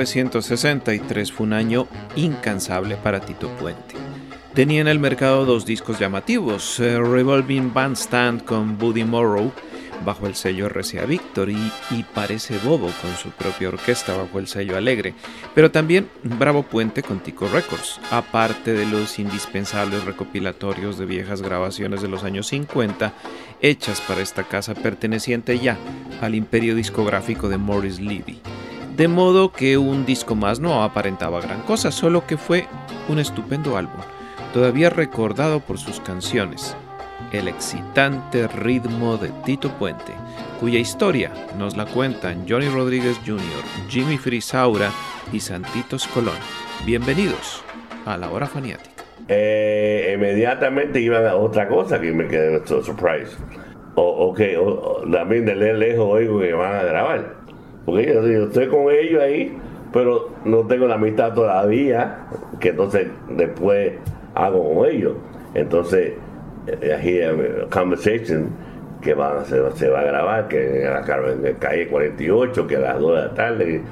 1963 fue un año incansable para Tito Puente. Tenía en el mercado dos discos llamativos, eh, Revolving Bandstand con Buddy Morrow bajo el sello RCA Victory y Parece Bobo con su propia orquesta bajo el sello Alegre, pero también Bravo Puente con Tico Records, aparte de los indispensables recopilatorios de viejas grabaciones de los años 50 hechas para esta casa perteneciente ya al imperio discográfico de Morris Levy. De modo que un disco más no aparentaba gran cosa, solo que fue un estupendo álbum, todavía recordado por sus canciones, el excitante ritmo de Tito Puente, cuya historia nos la cuentan Johnny Rodríguez Jr., Jimmy Frisaura y Santitos Colón. Bienvenidos a la hora faniática. Eh, inmediatamente iban a otra cosa que me quedé so- surprise. O, ok, también de lejos oigo que van a grabar. Porque yo, estoy con ellos ahí, pero no tengo la amistad todavía, que entonces después hago con ellos. Entonces, eh, aquí conversation que van a hacer- se va a grabar, que en la, calle 48, que a las 2 de la tarde,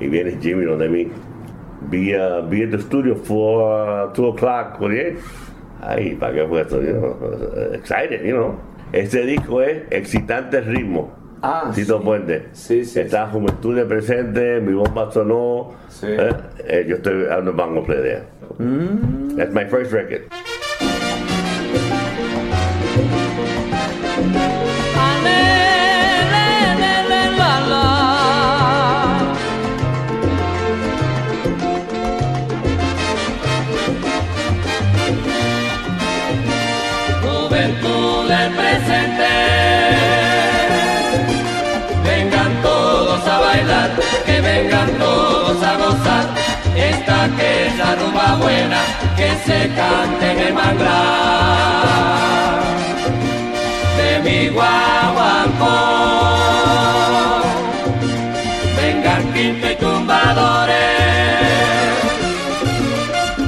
y, y, viene Jimmy donde mí be uh, be at the studio for uh, two o'clock, 48. Ay, ¿para qué fue esto? You know, excited, you know. Este disco es Excitante Ritmo. Ah, Tito sí. Puente. Sí, sí, Está Juventud de presente, mi bomba sonó. Sí. eh, eh, yo estoy bongo play there. Mm. That's my first record. Se cante en el manglar. De mi guaguancó. Vengan quinto y tumbadores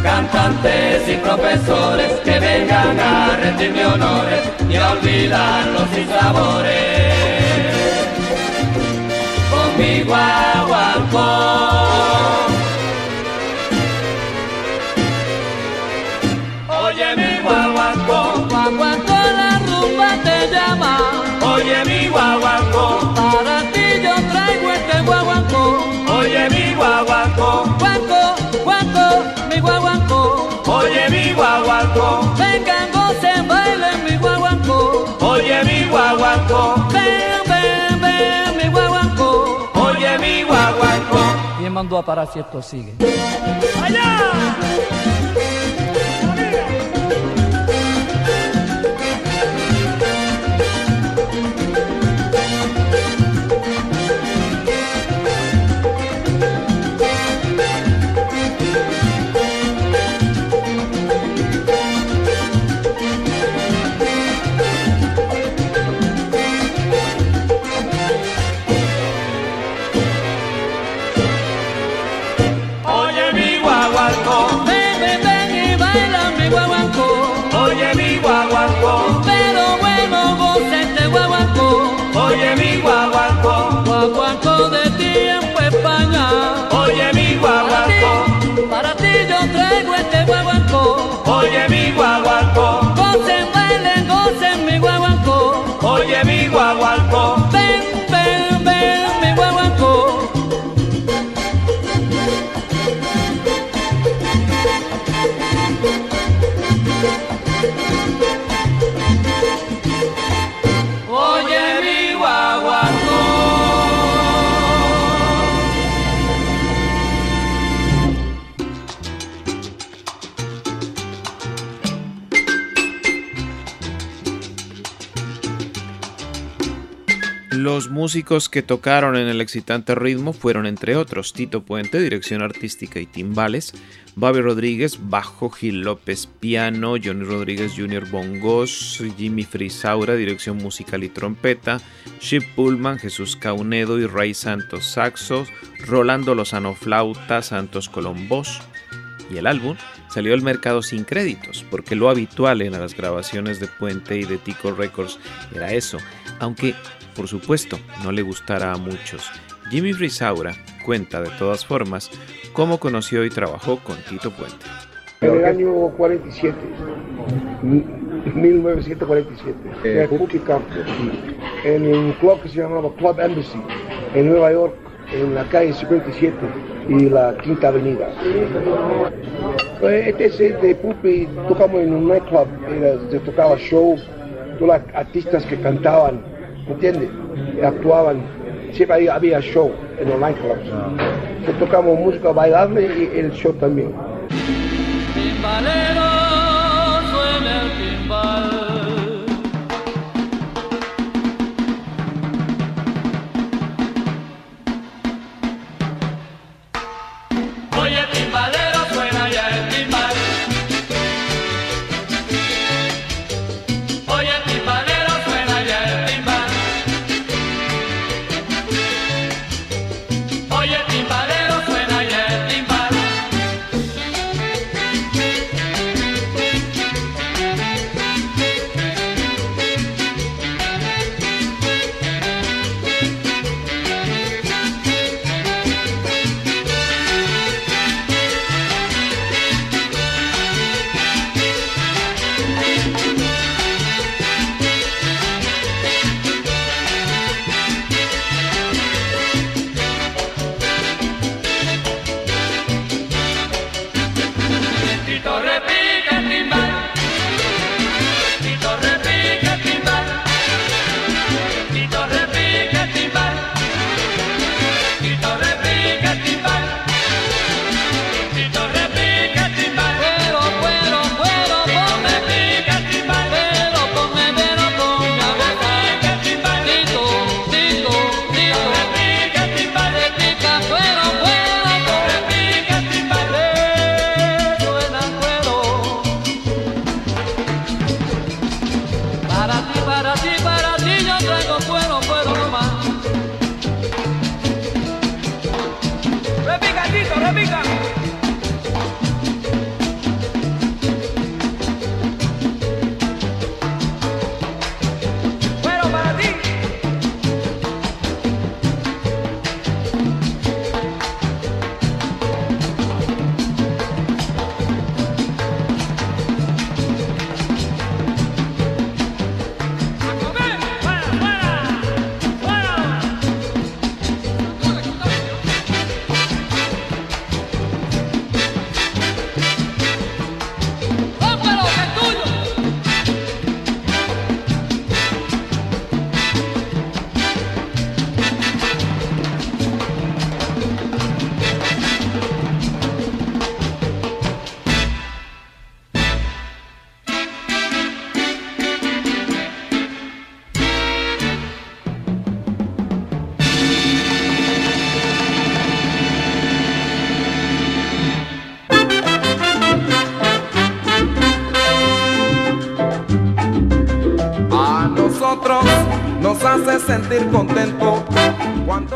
cantantes y profesores que vengan a rendirme honores y a olvidar los sinsabores. Con mi guaguancó. Guaguancó, para ti yo traigo este guaguancó. oye mi guaguancó, Guaco, guaco, mi guaguancó. oye mi guaguancó, Vengan, gocen, bailen mi guaguancó. oye mi guaguancó, Ven, ven, ven, mi guaguancó. oye mi guaguancó. ¿Quién mandó a parar si esto sigue? Oye oye mi guaguancó, músicos que tocaron en el excitante ritmo fueron entre otros Tito Puente, dirección artística y timbales, Bobby Rodríguez, bajo, Gil López, piano, Johnny Rodríguez Jr. bongos, Jimmy Frisaura, dirección musical y trompeta, Chip Pullman, Jesús Caunedo y Ray Santos saxos, Rolando Lozano flauta, Santos Colombos. Y el álbum salió al mercado sin créditos, porque lo habitual en las grabaciones de Puente y de Tico Records era eso, aunque por supuesto no le gustara a muchos. Jimmy Frisaura cuenta de todas formas cómo conoció y trabajó con Tito Puente. En el año 47, 1947, en República, en un club que se llamaba Club Embassy, en Nueva York, en la calle 57 y la Quinta Avenida. Este es de Pupi, tocamos en un nightclub, se tocaba show, todos los artistas que cantaban, ¿me entiendes? Actuaban, siempre había, había show en los nightclubs. Que tocamos música bailable y el show también.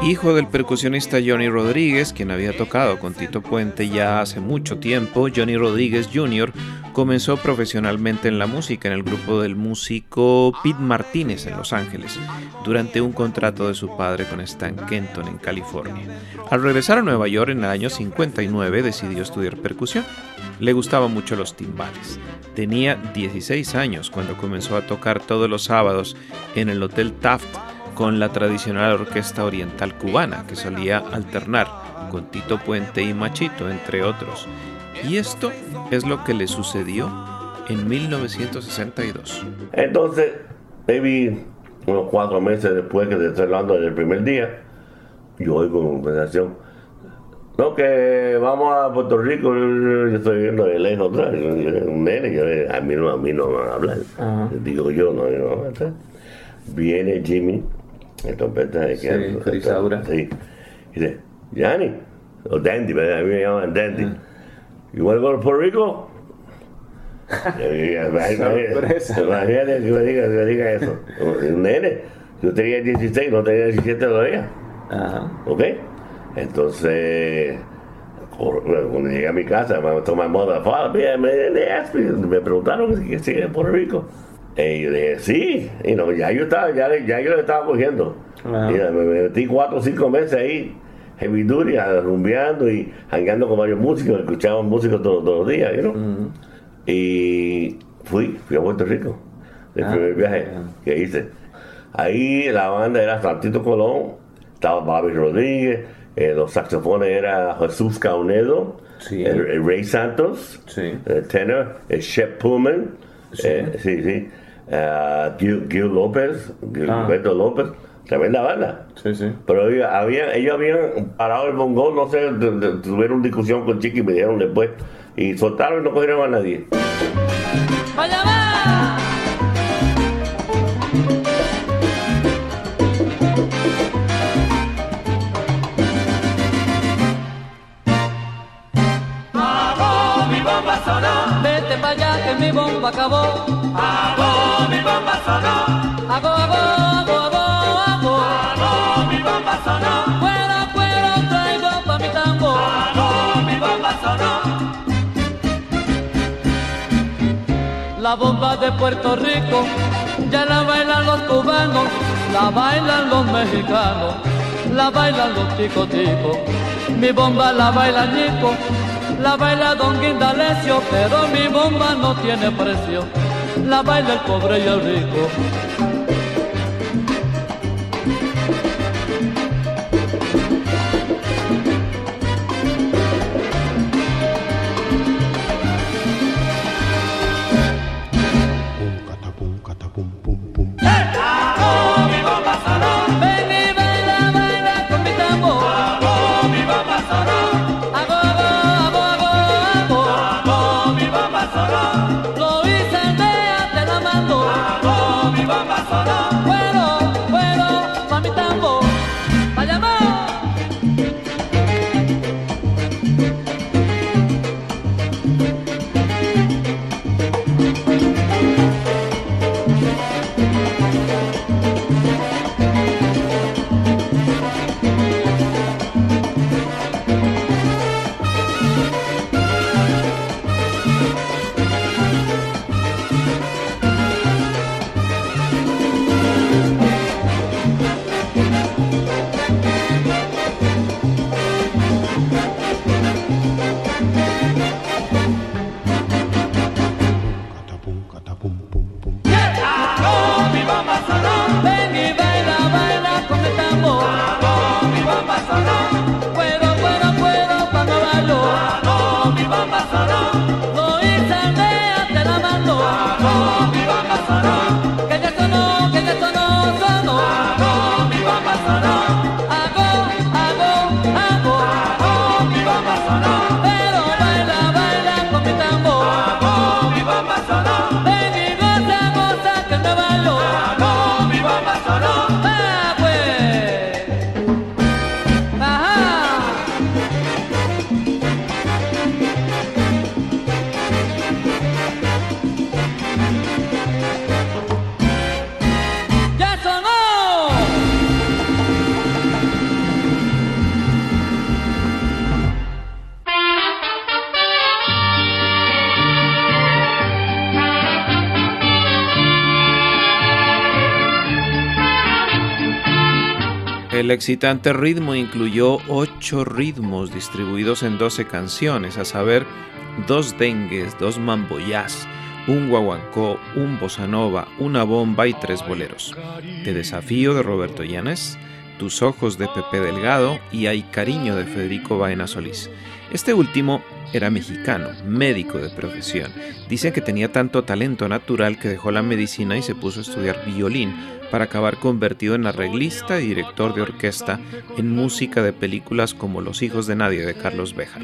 Hijo del percusionista Johnny Rodríguez, quien había tocado con Tito Puente ya hace mucho tiempo, Johnny Rodríguez Jr. comenzó profesionalmente en la música en el grupo del músico Pete Martínez en Los Ángeles, durante un contrato de su padre con Stan Kenton en California. Al regresar a Nueva York en el año 59 decidió estudiar percusión. Le gustaban mucho los timbales. Tenía 16 años cuando comenzó a tocar todos los sábados en el Hotel Taft con la tradicional orquesta oriental cubana que solía alternar con Tito Puente y Machito, entre otros. Y esto es lo que le sucedió en 1962. Entonces, maybe unos cuatro meses después que te estoy hablando del primer día, yo oigo una conversación. No, que vamos a Puerto Rico, yo estoy viendo de lejos atrás, yo- yo- un nene, yo- a mí no, a mí no me van a hablar. Digo yo, no, no. entonces, Viene Jimmy El trompeta de Sí, que Frisaura. Sí. Y dice, Yanni, o Dandy, a mí me llaman Dandy. To go to Puerto Rico? Y, Imagínate que me diga, que me diga eso. Un nene, yo tenía 16, no tenía 17 todavía. Ajá. ¿Ok? Entonces, cuando llegué a mi casa, me father, yeah, me, me, me preguntaron que si en Puerto Rico. Y yo dije, sí, y no, ya yo estaba, ya, ya yo lo estaba cogiendo. Y me metí cuatro o cinco meses ahí, heavy duty, rumbeando y jangueando con varios músicos, escuchaban músicos todos, todos los días, you know? Y fui, fui a Puerto Rico, el Ah, primer viaje que hice. Ahí la banda era Santito Colón, estaba Bobby Rodríguez, eh, los saxofones era Jesús Caunedo, Sí. el, el Ray Santos, Sí. el tenor, el Shep Pullman, Sí. eh, sí, sí, eh, Gil, Gil López, Gilberto Ah. López, tremenda banda. Sí, sí. Pero ellos habían, ellos habían parado el bongo, no sé, de- de- tuvieron discusión con Chiqui y me dijeron después, y soltaron y no cogieron a nadie. Vaya va. Hago mi bomba sonó, Vete para allá que mi bomba acabó. De Puerto Rico ya la bailan los cubanos, la bailan los mexicanos, la bailan los chicos chicos. Mi bomba la baila Nico, la baila Don Guindalecio, pero mi bomba no tiene precio, la baila el pobre y el rico. Excitante ritmo incluyó ocho ritmos distribuidos en 12 canciones, a saber, dos dengues, dos mamboyás, un guaguancó, un bossa nova, una bomba y tres boleros. Te desafío de Roberto Llanes, Tus ojos de Pepe Delgado y Hay cariño de Federico Baena Solís. Este último era mexicano, médico de profesión. Dicen que tenía tanto talento natural que dejó la medicina y se puso a estudiar violín para acabar convertido en arreglista y director de orquesta en música de películas como Los hijos de nadie de Carlos Béjar.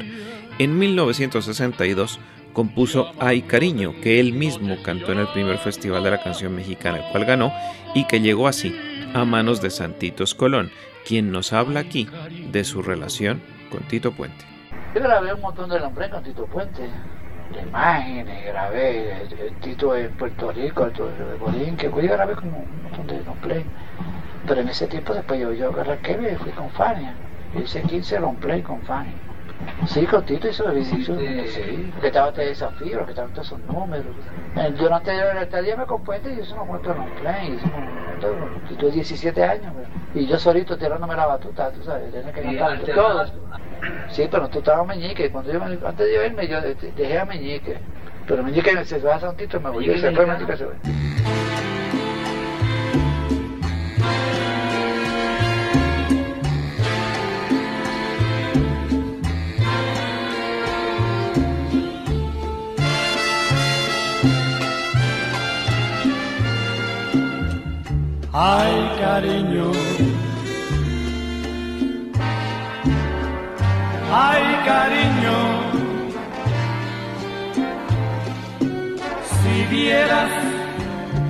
En 1962 compuso Ay Cariño, que él mismo cantó en el primer Festival de la Canción Mexicana, el cual ganó, y que llegó así a manos de Santitos Colón, quien nos habla aquí de su relación con Tito Puente. Yo grabé un montón de nombre con Tito Puente, de imágenes, grabé el Tito en Puerto Rico, de Bolín, que yo grabé como un montón de nombre. Pero en ese tiempo después yo, yo arranqué y fui con Fania. Hice 15 long play con Fania. Sí, con Tito hizo el hizo, sí, que estaba este desafío, que estaban todos esos números. Eh, Durante el estadía me compuente y hice unos cuantos long play, hice unos- tuve 17 años, y yo solito tirándome la batuta, tú sabes, tenía que cantar todo. Sí, pero tú estabas Meñique, cuando yo, me- antes de yo irme, yo de- de- dejé a Meñique. Pero Meñique se va a Santito, me voy, y se fue Meñique, se fue. Ay, cariño. Ay, cariño. Si vieras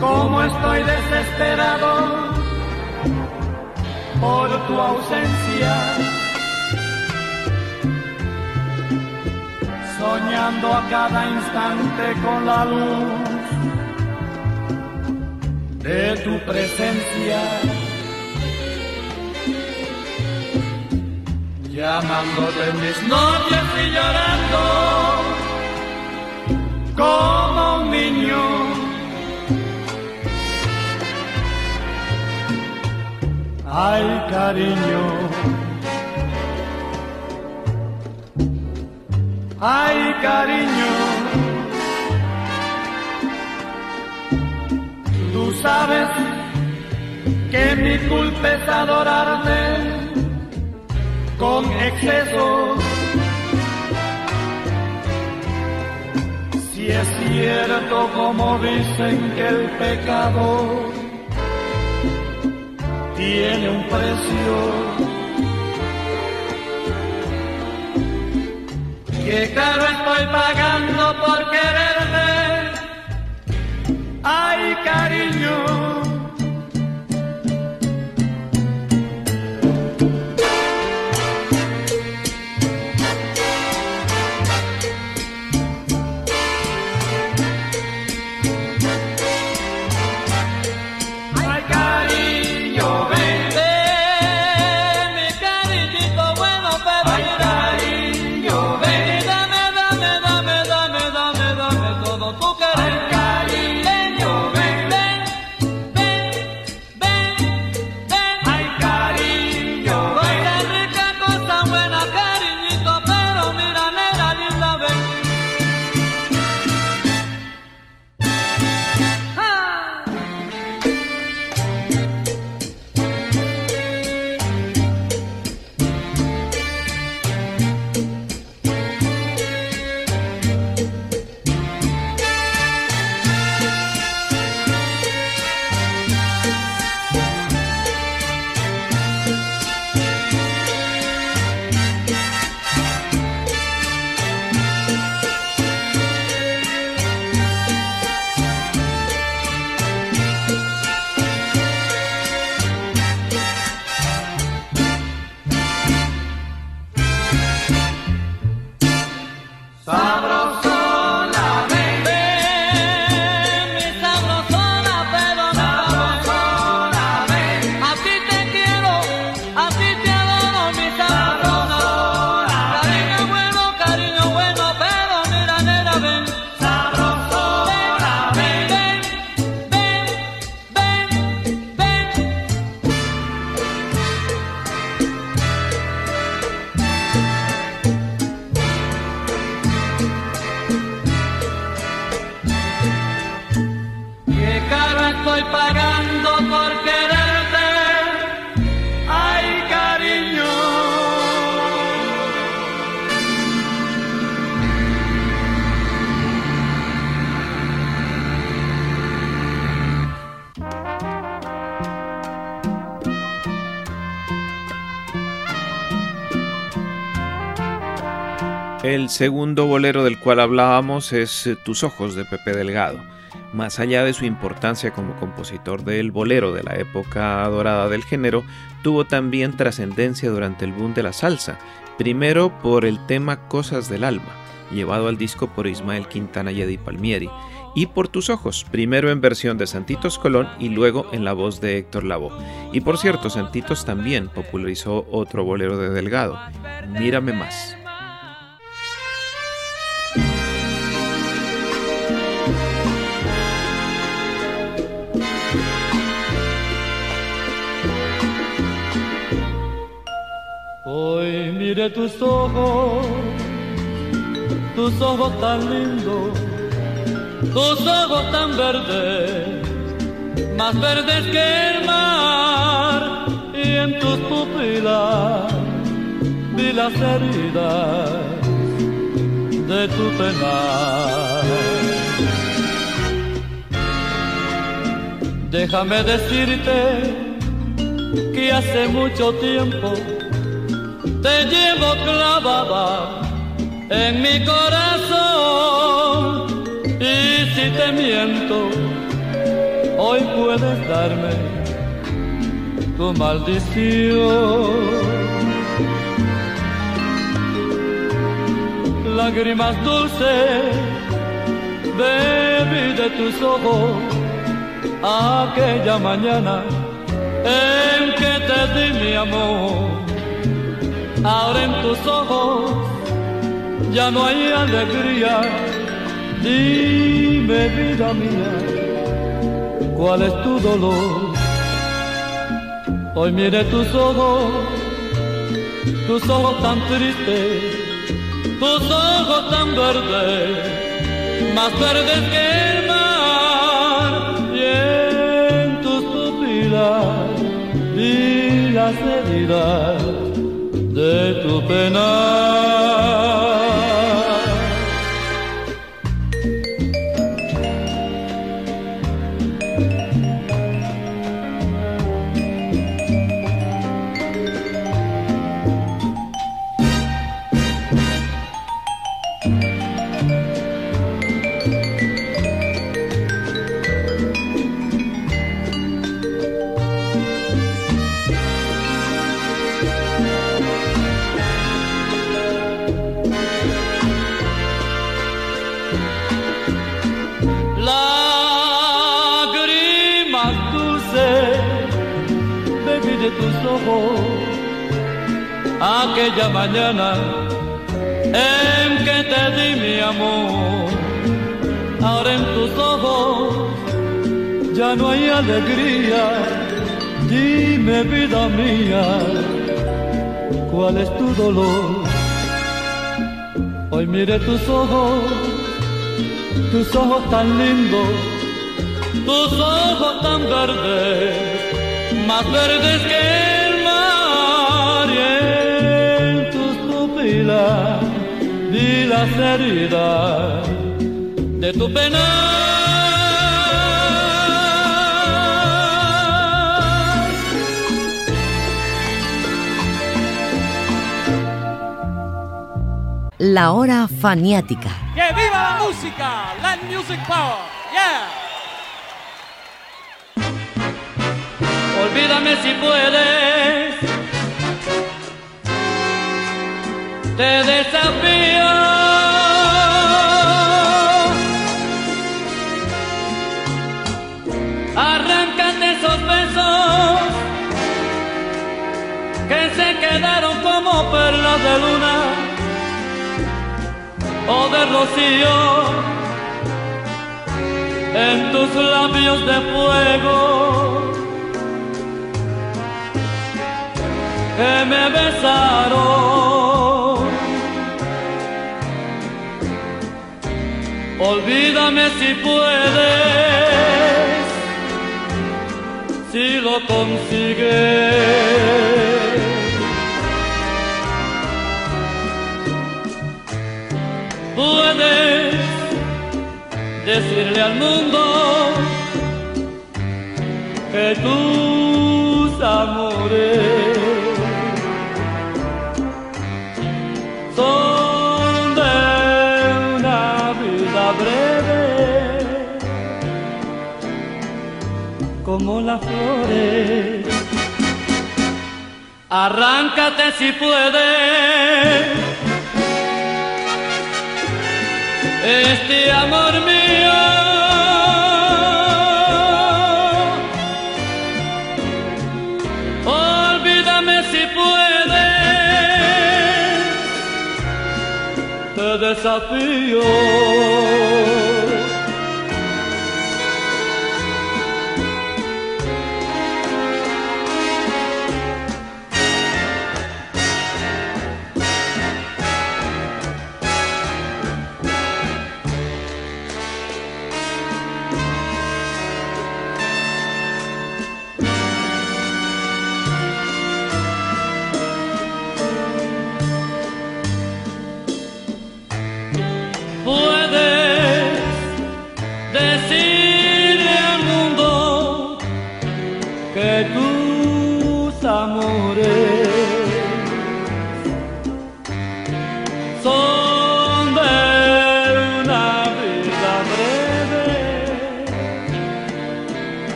cómo estoy desesperado por tu ausencia. Soñando a cada instante con la luz de tu presencia. Llamándote mis noches y llorando como un niño. Ay, cariño. Ay, cariño. Sabes que mi culpa es adorarte con exceso. Si es cierto como dicen que el pecado tiene un precio. Que caro estoy pagando por quererte. Ay, cariño. El segundo bolero del cual hablábamos es eh, Tus ojos de Pepe Delgado. Más allá de su importancia como compositor del bolero de la época dorada del género, tuvo también trascendencia durante el boom de la salsa, primero por el tema Cosas del Alma, llevado al disco por Ismael Quintana y Eddie Palmieri, y por tus ojos, primero en versión de Santitos Colón y luego en la voz de Héctor Lavoe. Y por cierto, Santitos también popularizó otro bolero de Delgado, Mírame más. Hoy mire tus ojos, tus ojos tan lindos, tus ojos tan verdes, más verdes que el mar, y en tus pupilas vi las heridas de tu penar. Déjame decirte que hace mucho tiempo te llevo clavada en mi corazón. Y si te miento hoy puedes darme tu maldición. Lágrimas dulces bebí de tus ojos aquella mañana en que te di mi amor ahora en tus ojos ya no hay alegría. Dime, vida mía, ¿cuál es tu dolor? Hoy mire tus ojos, tus ojos tan tristes, tus ojos tan verdes, más verdes que el mar, y en tus pupilas vi las heridas tu pena. Tus ojos aquella mañana en que te di mi amor. Ahora en tus ojos ya no hay alegría. Dime vida mía, ¿cuál es tu dolor? Hoy mire tus ojos, tus ojos tan lindos, tus ojos tan verdes, más verdes que el mar y en tus pupilas vi las heridas de tu pena. La hora faniática. ¡Que viva la música! Land Music Power. Olvídame si puedes. Te desafío. Arráncate esos besos que se quedaron como perlas de luna o de rocío en tus labios de fuego que me besaron. Olvídame si puedes, si lo consigues. Puedes decirle al mundo que tus como las flores. Arráncate si puedes. Este amor mío. Olvídame si puedes. Te desafío.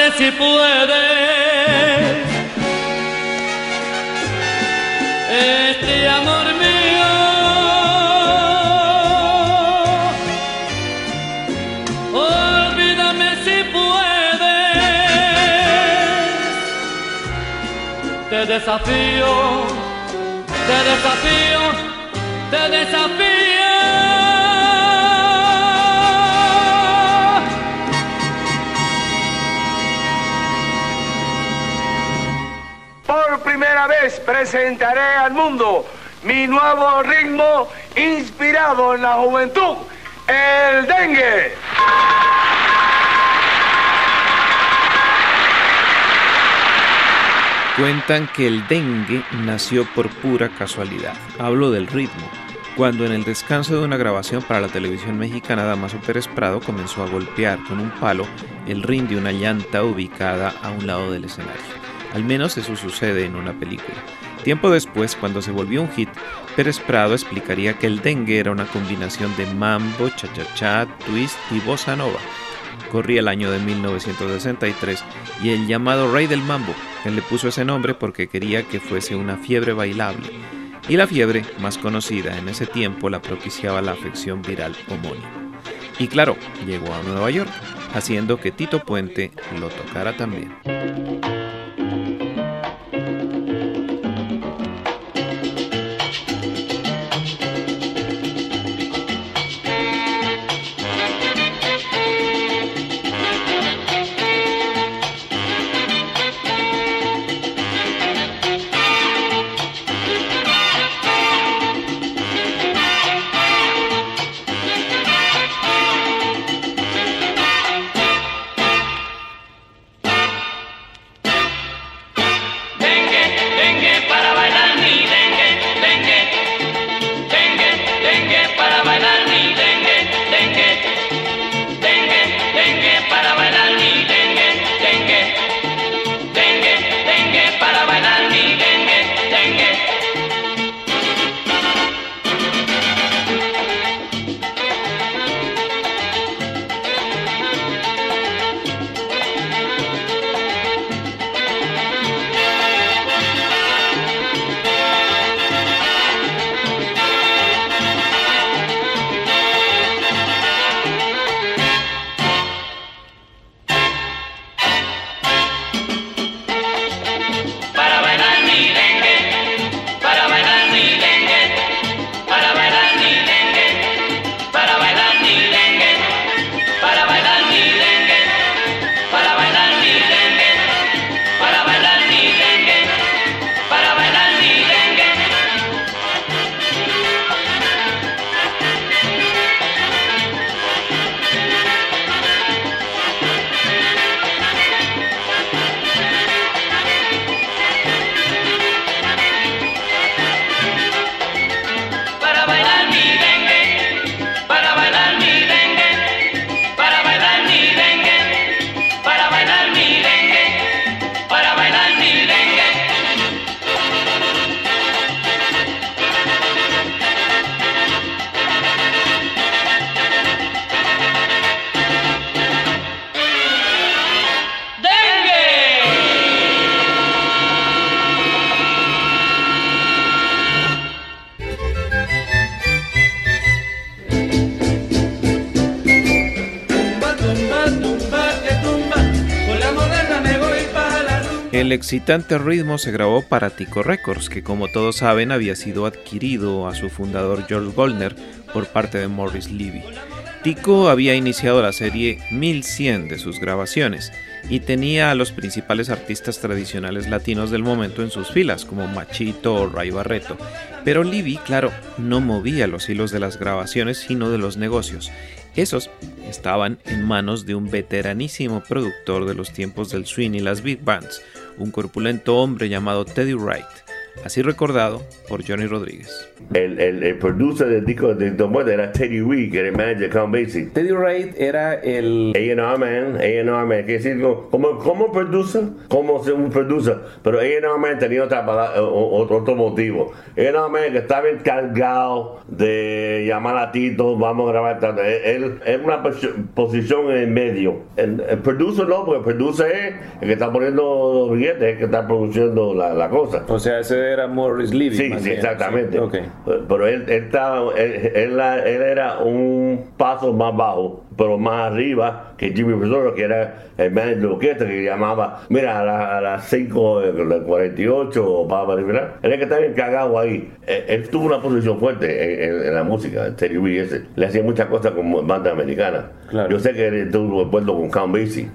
Arráncate si puedes. Este amor mío. Olvídame si puedes. Te desafío, te desafío, te desafío. Vez presentaré al mundo mi nuevo ritmo inspirado en la juventud, el dengue. Cuentan que el dengue nació por pura casualidad. Hablo del ritmo. Cuando en el descanso de una grabación para la televisión mexicana, Damaso Pérez Prado comenzó a golpear con un palo el rin de una llanta ubicada a un lado del escenario. Al menos eso sucede en una película. Tiempo después, cuando se volvió un hit, Pérez Prado explicaría que el dengue era una combinación de mambo, cha-cha-cha, twist y bossa nova. Corría el año de 1963 y el llamado Rey del Mambo, él le puso ese nombre porque quería que fuese una fiebre bailable. Y la fiebre, más conocida en ese tiempo, la propiciaba la afección viral homónima. Y claro, llegó a Nueva York, haciendo que Tito Puente lo tocara también. El excitante ritmo se grabó para Tico Records, que como todos saben había sido adquirido a su fundador George Goldner por parte de Morris Levy. Tico había iniciado la serie 1100 de sus grabaciones y tenía a los principales artistas tradicionales latinos del momento en sus filas, como Machito o Ray Barreto. Pero Levy, claro, no movía los hilos de las grabaciones, sino de los negocios. Esos estaban en manos de un veteranísimo productor de los tiempos del swing y las big bands, un corpulento hombre llamado Teddy Wright, así recordado por Johnny Rodríguez. El, el, el producer del disco de Tom Waits era Teddy Reed, que era el manager de Count Basie. Teddy Wright era el A&R man, A&R man, quiere decir como, como producer, como ser un producer, pero A&R man tenía otra, pala- o- otro, otro motivo. A&R man que estaba encargado de llamar a Tito, vamos a grabar tanto. Él, él es una pos- posición en el medio. El, el producer no, porque el producer es el que está poniendo los billetes, el que está produciendo la, la cosa. O sea, ese era Morris Levy. Sí, exactamente. sí. Ok. Pero él, él, estaba, él, él era un paso más bajo, pero más arriba que Jimmy Presoro, que era el manager de orquesta, que llamaba, mira, a, la- a las 5 de 48 para terminar. Él es que estaba encargado ahí. Él, él tuvo una posición fuerte en, en- en la música, Terry Reed ese. Le hacía muchas cosas con bandas americanas. Yo sé que él tuvo acuerdo con Count Basie.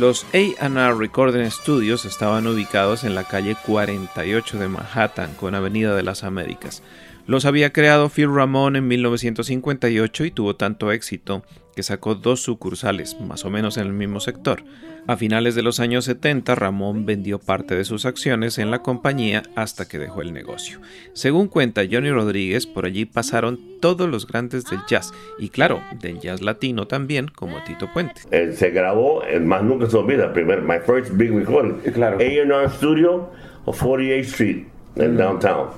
Los A&R Recording Studios estaban ubicados en la calle 48 de Manhattan con Avenida de las Américas. Los había creado Phil Ramón en 1958 y tuvo tanto éxito que sacó dos sucursales, más o menos en el mismo sector. A finales de los años 70, Ramón vendió parte de sus acciones en la compañía hasta que dejó el negocio. Según cuenta Johnny Rodríguez, por allí pasaron todos los grandes del jazz y claro, del jazz latino también, como Tito Puente. Se grabó, el más nunca se olvida, primer, my first big recording. Claro. A&R Studio o 48th Street, en downtown.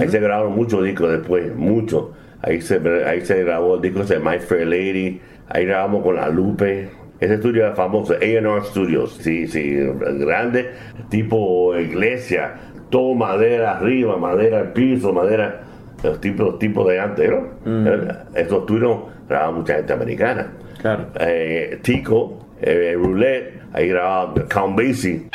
Ahí se grabaron muchos discos después, muchos. Ahí se, ahí se grabó el disco de My Fair Lady, ahí grabamos con La Lupe. Ese estudio era famoso, A&R Studios, sí, sí, grande, tipo iglesia, todo madera arriba, madera al piso, madera, los tipos, los tipos de antes, ¿no? Esos estudios grababa mucha gente americana. Claro. Eh, Tico, eh, Roulette, ahí grababa Count Basie.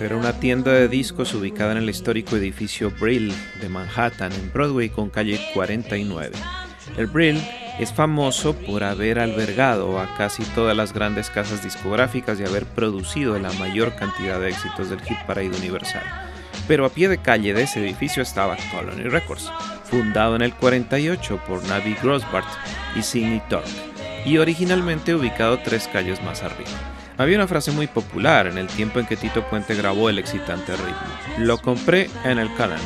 Era una tienda de discos ubicada en el histórico edificio Brill de Manhattan en Broadway con calle 49. El Brill es famoso por haber albergado a casi todas las grandes casas discográficas y haber producido la mayor cantidad de éxitos del hit parade universal. Pero a pie de calle de ese edificio estaba Colony Records, fundado en el 48 por Navi Grossbart y Sidney Tork, y originalmente ubicado tres calles más arriba. Había una frase muy popular en el tiempo en que Tito Puente grabó el excitante ritmo. Lo compré en el Colony.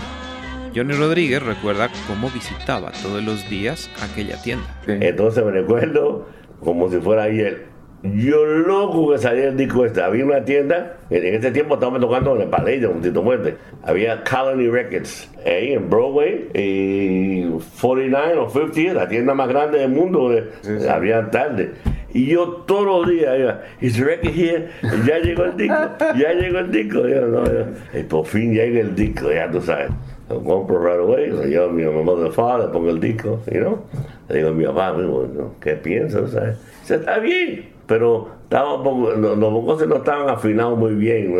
Johnny Rodríguez recuerda cómo visitaba todos los días aquella tienda. Entonces me recuerdo como si fuera ayer. Yo loco que salía el disco este. Había una tienda, en ese tiempo estábamos tocando en el Palacio, con Tito Puente. Había Colony Records, ahí en Broadway, y 49 o 50, la tienda más grande del mundo, de, había tarde. Y yo todos los días is the record here? Ya llegó el disco, ya llegó el disco. Yo, no, yo, y por fin llega el disco, ya tú sabes. Lo compro right away, lo llevo a mi mamá de father, pongo el disco, you know. Le digo a mi papá, bueno, ¿qué piensas? ¿sabes? Dice, está bien, pero estaba poco, los, los vocales no estaban afinados muy bien.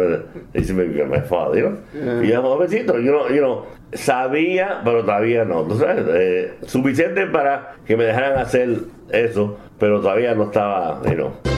Dice mi, father, you know. Y yo, jovencito, you know, you know, sabía, pero todavía no, tú sabes, eh, suficiente para que me dejaran hacer eso, pero todavía no estaba, you know.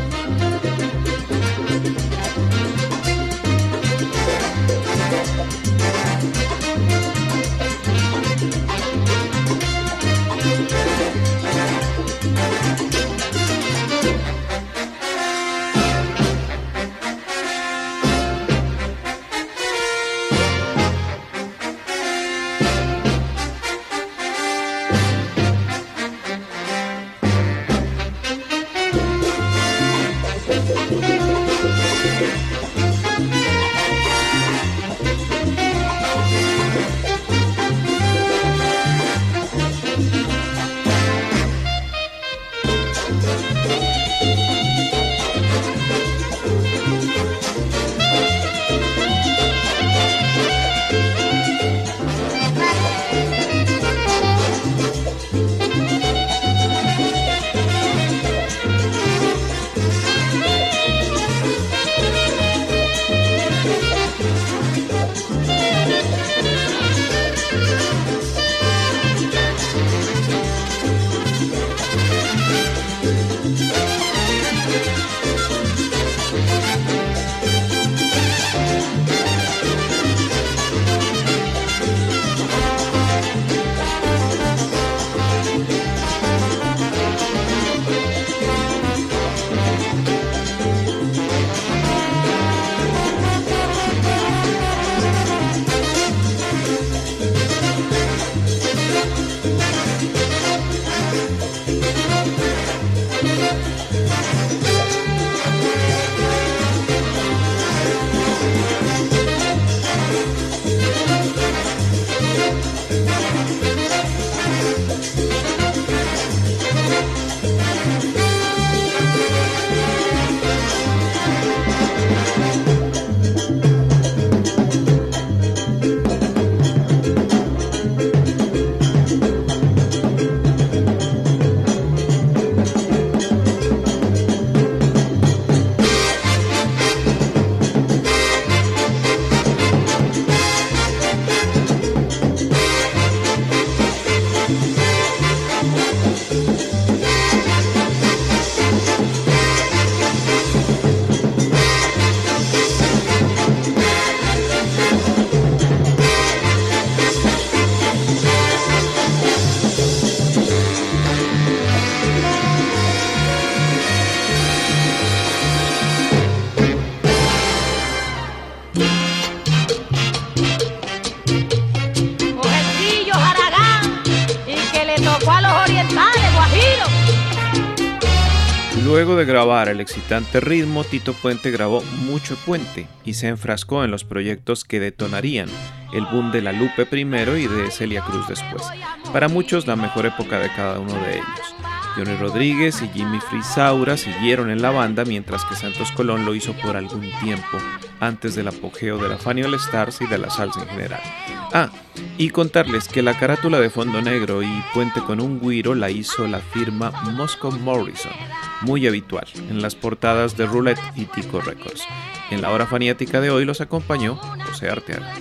De grabar el excitante ritmo, Tito Puente grabó Mucho Puente y se enfrascó en los proyectos que detonarían el boom de La Lupe primero y de Celia Cruz después. Para muchos la mejor época de cada uno de ellos. Johnny Rodríguez y Jimmy Frisaura siguieron en la banda mientras que Santos Colón lo hizo por algún tiempo antes del apogeo de la Fanny All Stars y de la salsa en general. Ah, y contarles que la carátula de fondo negro y puente con un guiro la hizo la firma Moscow Morrison, muy habitual en las portadas de Roulette y Tico Records. En la hora faniática de hoy los acompañó José Arteaga.